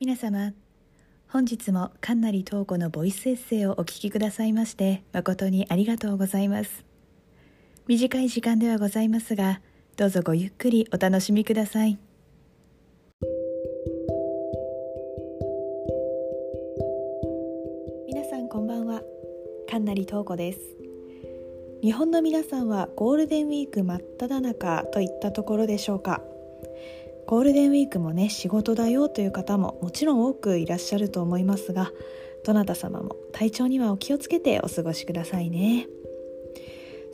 皆様本日も神成東子のボイスエッセイをお聞きくださいまして誠にありがとうございます。短い時間ではございますがどうぞごゆっくりお楽しみください。皆さんこんばんは。神成東子です。日本の皆さんはゴールデンウィーク真っ只中といったところでしょうか。ゴールデンウィークもね仕事だよという方ももちろん多くいらっしゃると思いますがどなた様も体調にはお気をつけてお過ごしくださいね。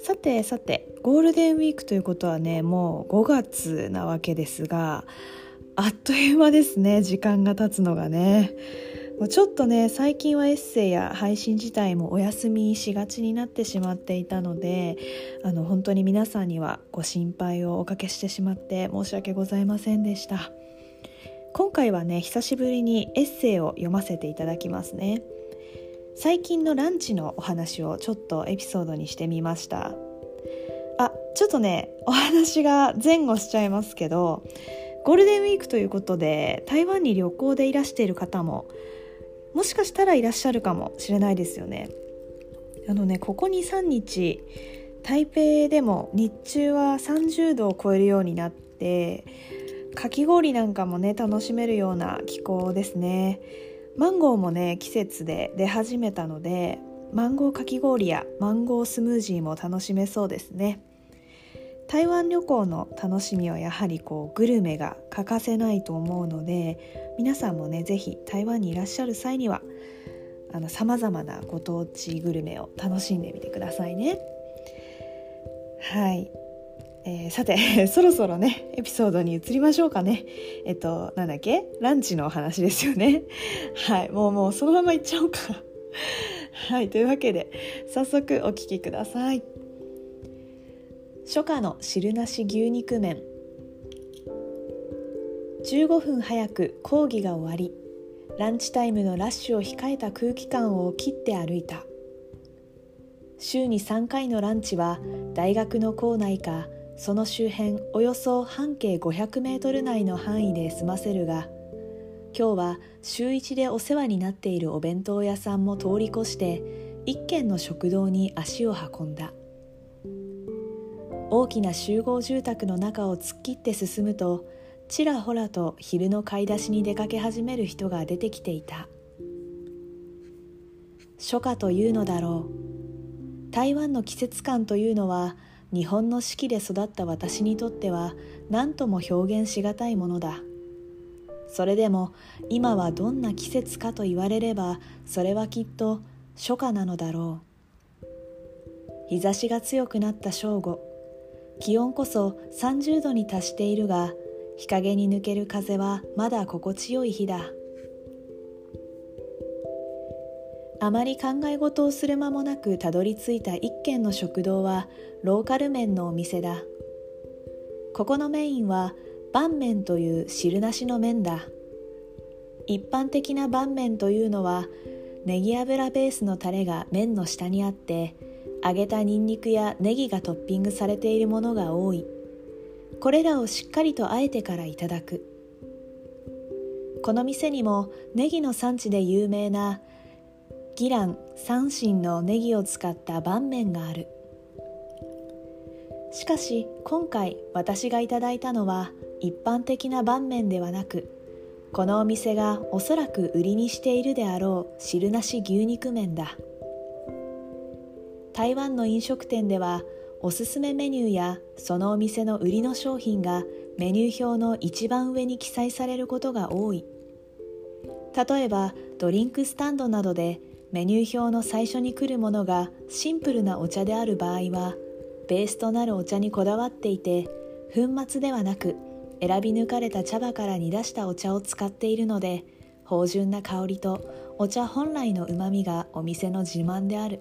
さてさてゴールデンウィークということはねもう5月なわけですがあっという間ですね時間が経つのがね。ちょっとね最近はエッセイや配信自体もお休みしがちになってしまっていたのであの本当に皆さんにはご心配をおかけしてしまって申し訳ございませんでした。今回はね久しぶりにエッセイを読ませていただきますね。最近のランチのお話をちょっとエピソードにしてみました。あちょっとねお話が前後しちゃいますけどゴールデンウィークということで台湾に旅行でいらしている方ももしかしたらいらっしゃるかもしれないですよね。あのねここ23日台北でも日中は30度を超えるようになってかき氷なんかもね楽しめるような気候ですね。マンゴーもね季節で出始めたのでマンゴーかき氷やマンゴースムージーも楽しめそうですね。台湾旅行の楽しみはやはりこうグルメが欠かせないと思うので皆さんもね是非台湾にいらっしゃる際にはさまざまなご当地グルメを楽しんでみてくださいね。はい、えー、さて そろそろねエピソードに移りましょうかね。えっとなんだっけ？ランチのお話ですよね。はい。もうもうそのままいっちゃおうか。はい。というわけで早速お聞きください。初夏の汁なし牛肉麺。15分早く講義が終わりランチタイムのラッシュを控えた空気感を切って歩いた。週に3回のランチは大学の校内かその周辺およそ半径500メートル内の範囲で済ませるが今日は週1でお世話になっているお弁当屋さんも通り越して一軒の食堂に足を運んだ。大きな集合住宅の中を突っ切って進むとちらほらと昼の買い出しに出かけ始める人が出てきていた。初夏というのだろう。台湾の季節感というのは日本の四季で育った私にとっては何とも表現しがたいものだ。それでも今はどんな季節かと言われればそれはきっと初夏なのだろう。日差しが強くなった正午気温こそ30度に達しているが日陰に抜ける風はまだ心地よい日だ。あまり考え事をする間もなくたどり着いた一軒の食堂はローカル麺のお店だ。ここのメインは拌麺という汁なしの麺だ。一般的な拌麺というのはネギ油ベースのタレが麺の下にあって揚げたニンニクやネギがトッピングされているものが多い。これらをしっかりとあえてからいただく。この店にもネギの産地で有名なギラン三神のネギを使った拌麺がある。しかし今回私がいただいたのは一般的な拌麺ではなくこのお店がおそらく売りにしているであろう汁なし牛肉麺だ。台湾の飲食店ではおすすめメニューやそのお店の売りの商品がメニュー表の一番上に記載されることが多い。例えばドリンクスタンドなどでメニュー表の最初に来るものがシンプルなお茶である場合はベースとなるお茶にこだわっていて粉末ではなく選び抜かれた茶葉から煮出したお茶を使っているので芳醇な香りとお茶本来のうまみがお店の自慢である。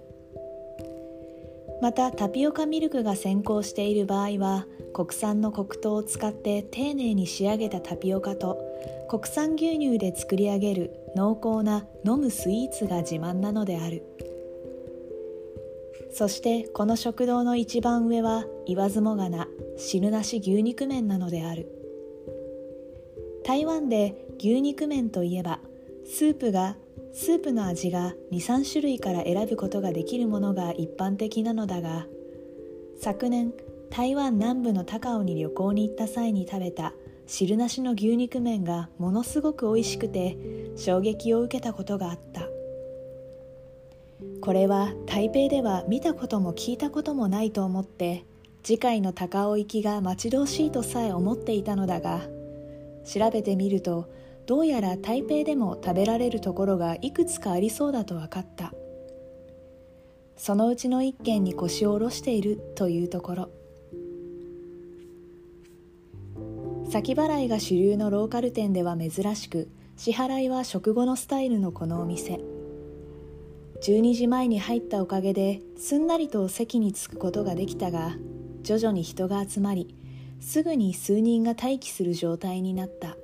またタピオカミルクが先行している場合は国産の黒糖を使って丁寧に仕上げたタピオカと国産牛乳で作り上げる濃厚な飲むスイーツが自慢なのである。そしてこの食堂の一番上は言わずもがな汁なし牛肉麺なのである。台湾で牛肉麺といえばスープがスープの味が23種類から選ぶことができるものが一般的なのだが昨年台湾南部の高尾に旅行に行った際に食べた汁なしの牛肉麺がものすごく美味しくて衝撃を受けたことがあった。これは台北では見たことも聞いたこともないと思って次回の高尾行きが待ち遠しいとさえ思っていたのだが調べてみるとどうやら台北でも食べられるところがいくつかありそうだと分かった。そのうちの一軒に腰を下ろしているというところ。先払いが主流のローカル店では珍しく支払いは食後のスタイルのこのお店。12時前に入ったおかげですんなりと席に着くことができたが徐々に人が集まりすぐに数人が待機する状態になった。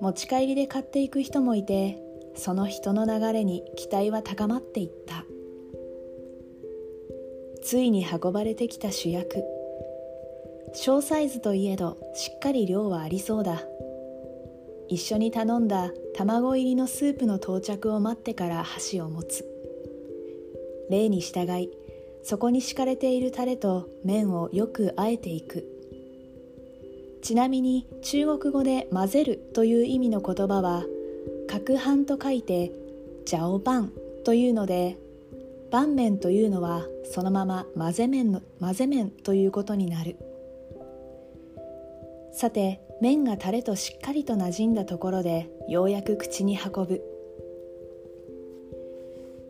持ち帰りで買っていく人もいてその人の流れに期待は高まっていった。ついに運ばれてきた主役。小サイズといえどしっかり量はありそうだ。一緒に頼んだ卵入りのスープの到着を待ってから箸を持つ。例に従いそこに敷かれているタレと麺をよくあえていく。ちなみに中国語で混ぜるという意味の言葉は攪拌と書いてジャオバンというので拌麺というのはそのまま混ぜ麺の混ぜ麺ということになる。さて麺がタレとしっかりと馴染んだところでようやく口に運ぶ。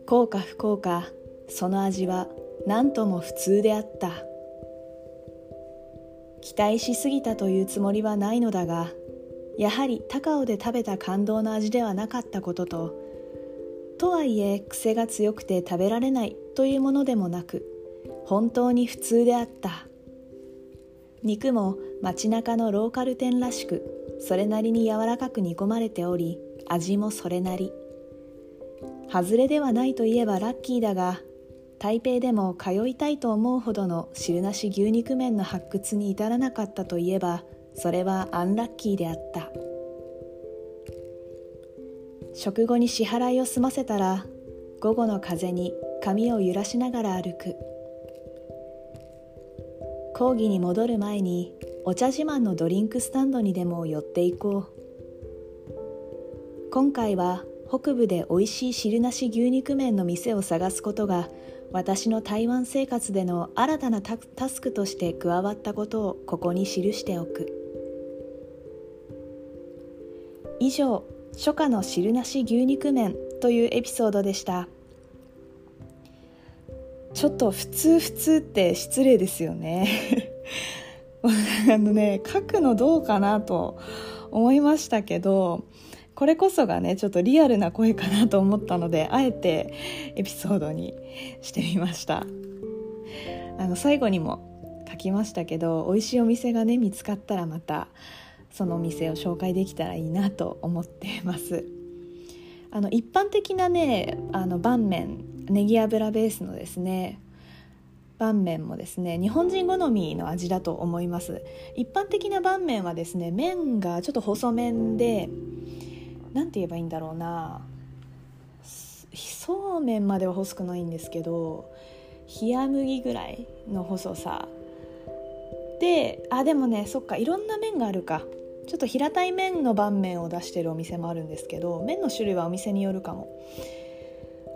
幸か不幸かその味は何とも普通であった。期待しすぎたというつもりはないのだがやはり高尾で食べた感動の味ではなかったことととはいえ癖が強くて食べられないというものでもなく本当に普通であった。肉も街中のローカル店らしくそれなりに柔らかく煮込まれており味もそれなり。外れではないといえばラッキーだが台北でも通いたいと思うほどの汁なし牛肉麺の発掘に至らなかったといえばそれはアンラッキーであった。食後に支払いを済ませたら午後の風に髪を揺らしながら歩く。講義に戻る前にお茶自慢のドリンクスタンドにでも寄っていこう。今回は北部で美味しい汁なし牛肉麺の店を探すことが私の台湾生活での新たなタスクとして加わったことをここに記しておく。以上初夏の汁なし牛肉麺というエピソードでした。ちょっと普通普通って失礼ですよね。あのね書くのどうかなと思いましたけどこれこそがねちょっとリアルな声かなと思ったのであえてエピソードにしてみました。あの最後にも書きましたけど美味しいお店がね見つかったらまたそのお店を紹介できたらいいなと思ってます。あの一般的なねあの拌麺ネギ油ベースのですね拌麺もですね日本人好みの味だと思います。一般的な拌麺はですね麺がちょっと細麺で何て言えばいいんだろうな。そうめんまでは細くないんですけど冷麦ぐらいの細さ。であでもねそっかいろんな麺があるか。ちょっと平たい麺の盤面を出してるお店もあるんですけど麺の種類はお店によるかも。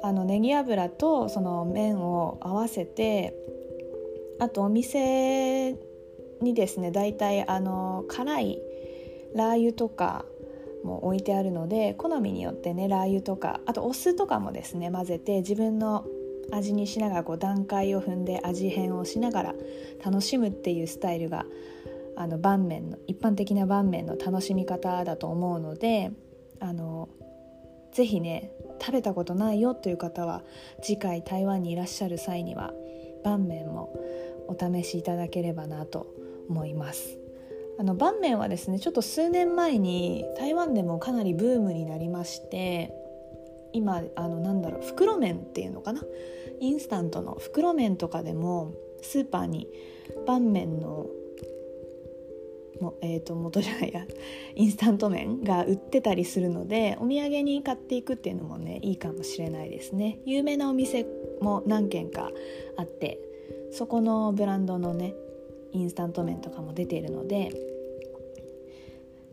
あのネギ油とその麺を合わせてあとお店にですね大体あの辛いラー油とかも置いてあるので好みによってねラー油とかあとお酢とかもですね混ぜて自分の味にしながらこう段階を踏んで味変をしながら楽しむっていうスタイルがあの盤面の一般的な盤面の楽しみ方だと思うのであのぜひね食べたことないよという方は次回台湾にいらっしゃる際には盤面もお試しいただければなと思います。あの晩麺はですねちょっと数年前に台湾でもかなりブームになりまして今あのなんだろう袋麺っていうのかな？インスタントの袋麺とかでもスーパーに拌麺のもえーと、元じゃないやインスタント麺が売ってたりするのでお土産に買っていくっていうのもねいいかもしれないですね。有名なお店も何軒かあってそこのブランドのねインスタント麺とかも出ているので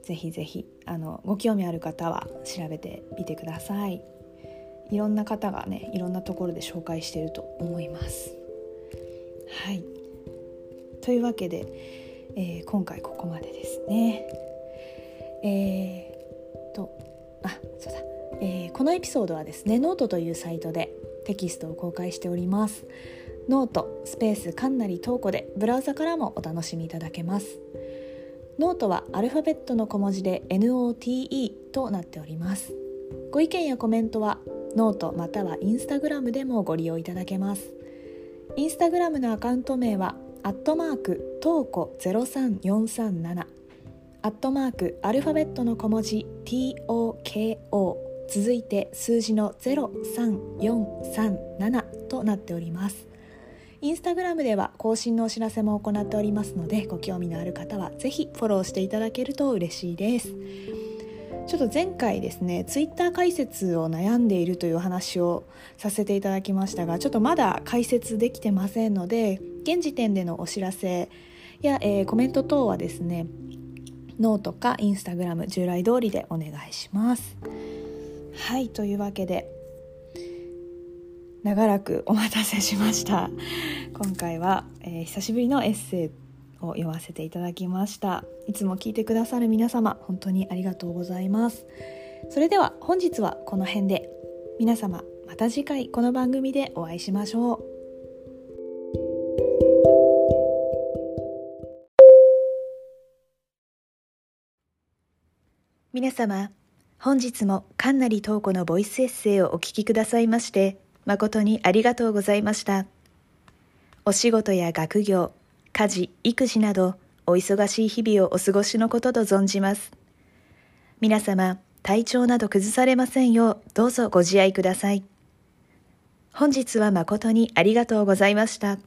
ぜひぜひあのご興味ある方は調べてみてください。いろんな方がねいろんなところで紹介してると思います。はい。というわけで、えー、今回ここまでですね。えー、とあそうだ、えー、このエピソードはですねノートというサイトでテキストを公開しております。ノートスペースかんなりトーコでブラウザからもお楽しみいただけます。ノートはアルファベットの小文字で NOTE となっております。ご意見やコメントはノートまたはインスタグラムでもご利用いただけます。インスタグラムのアカウント名はアットマークトーコ03437アットマークアルファベットの小文字 TOKO 続いて数字の03437となっております。インスタグラムでは更新のお知らせも行っておりますのでご興味のある方はぜひフォローしていただけると嬉しいです。ちょっと前回ですねツイッター開設を悩んでいるという話をさせていただきましたがちょっとまだ開設できてませんので現時点でのお知らせや、えー、コメント等はですねノートかインスタグラム従来通りでお願いします。はいというわけで長らくお待たせしました。今回は、えー、久しぶりのエッセイを読ませていただきました。いつも聞いてくださる皆様本当にありがとうございます。それでは本日はこの辺で。皆様また次回この番組でお会いしましょう。皆様本日も神成東子のボイスエッセイをお聞きくださいまして誠にありがとうございました。お仕事や学業、家事、育児など、お忙しい日々をお過ごしのことと存じます。皆様、体調など崩されませんよう、どうぞご自愛ください。本日は誠にありがとうございました。